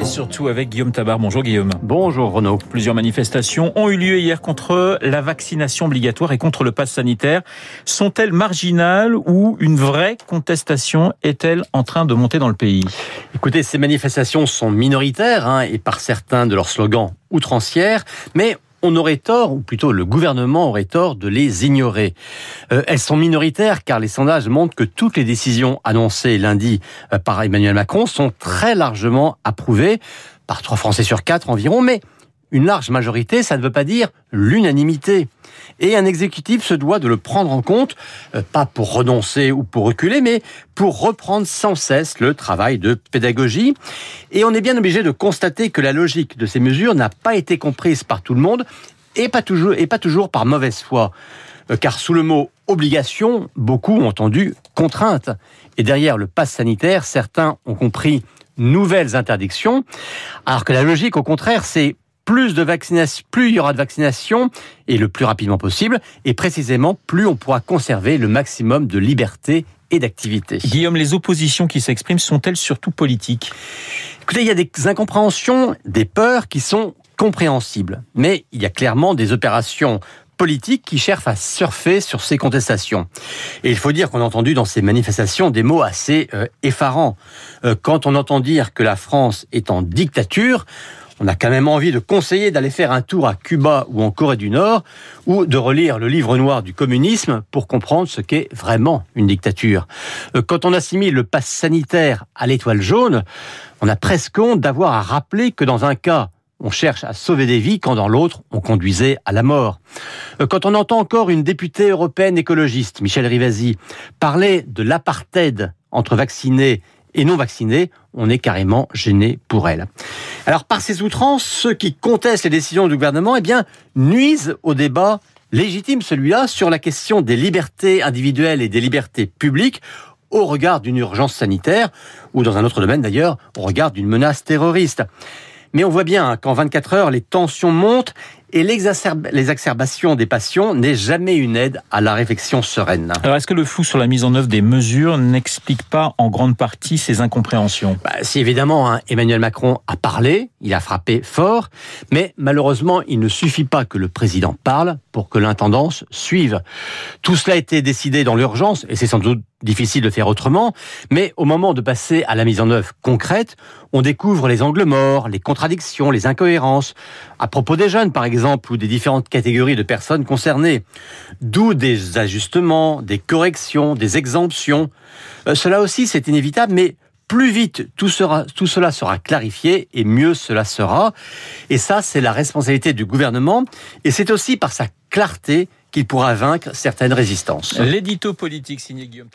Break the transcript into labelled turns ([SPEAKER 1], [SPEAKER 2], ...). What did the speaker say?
[SPEAKER 1] Et surtout avec Guillaume Tabar. Bonjour Guillaume.
[SPEAKER 2] Bonjour Renaud.
[SPEAKER 1] Plusieurs manifestations ont eu lieu hier contre la vaccination obligatoire et contre le pass sanitaire. Sont-elles marginales ou une vraie contestation est-elle en train de monter dans le pays?
[SPEAKER 2] Écoutez, ces manifestations sont minoritaires hein, et par certains de leurs slogans outrancières, mais on aurait tort, ou plutôt le gouvernement aurait tort de les ignorer. Euh, elles sont minoritaires car les sondages montrent que toutes les décisions annoncées lundi euh, par Emmanuel Macron sont très largement approuvées par trois Français sur quatre environ, mais une large majorité, ça ne veut pas dire l'unanimité. Et un exécutif se doit de le prendre en compte, euh, pas pour renoncer ou pour reculer, mais pour reprendre sans cesse le travail de pédagogie. Et on est bien obligé de constater que la logique de ces mesures n'a pas été comprise par tout le monde et pas toujours, et pas toujours par mauvaise foi. Euh, car sous le mot obligation, beaucoup ont entendu contrainte. Et derrière le pass sanitaire, certains ont compris nouvelles interdictions, alors que la logique, au contraire, c'est plus de vaccination, plus il y aura de vaccination et le plus rapidement possible, et précisément plus on pourra conserver le maximum de liberté et d'activité.
[SPEAKER 1] Guillaume, les oppositions qui s'expriment sont-elles surtout politiques?
[SPEAKER 2] Écoutez, il y a des incompréhensions, des peurs qui sont compréhensibles, mais il y a clairement des opérations politiques qui cherchent à surfer sur ces contestations. Et il faut dire qu'on a entendu dans ces manifestations des mots assez euh, effarants. Euh, quand on entend dire que la France est en dictature, on a quand même envie de conseiller d'aller faire un tour à Cuba ou en Corée du Nord, ou de relire le livre noir du communisme pour comprendre ce qu'est vraiment une dictature. Euh, quand on assimile le pass sanitaire à l'étoile jaune, on a presque honte d'avoir à rappeler que dans un cas, on cherche à sauver des vies quand dans l'autre, on conduisait à la mort. Euh, quand on entend encore une députée européenne écologiste, Michel Rivasi, parler de l'apartheid entre vaccinés et non vaccinés, on est carrément gêné pour elle. Alors par ces outrances, ceux qui contestent les décisions du gouvernement, eh bien, nuisent au débat légitime celui-là sur la question des libertés individuelles et des libertés publiques au regard d'une urgence sanitaire, ou dans un autre domaine d'ailleurs, au regard d'une menace terroriste. Mais on voit bien qu'en 24 heures, les tensions montent et l'exacerbation des passions n'est jamais une aide à la réflexion sereine.
[SPEAKER 1] Alors est-ce que le flou sur la mise en œuvre des mesures n'explique pas en grande partie ces incompréhensions?
[SPEAKER 2] Bah, Si évidemment hein, Emmanuel Macron a parlé, il a frappé fort, mais malheureusement il ne suffit pas que le président parle pour que l'intendance suive. Tout cela a été décidé dans l'urgence et c'est sans doute difficile de faire autrement, mais au moment de passer à la mise en œuvre concrète, on découvre les angles morts, les contradictions, les incohérences. À propos des jeunes, par exemple, ou des différentes catégories de personnes concernées. D'où des ajustements, des corrections, des exemptions. Euh, cela aussi, c'est inévitable, mais plus vite tout, sera, tout cela sera clarifié et mieux cela sera. Et ça, c'est la responsabilité du gouvernement. Et c'est aussi par sa clarté qu'il pourra vaincre certaines résistances.
[SPEAKER 1] L'édito politique signé Guillaume.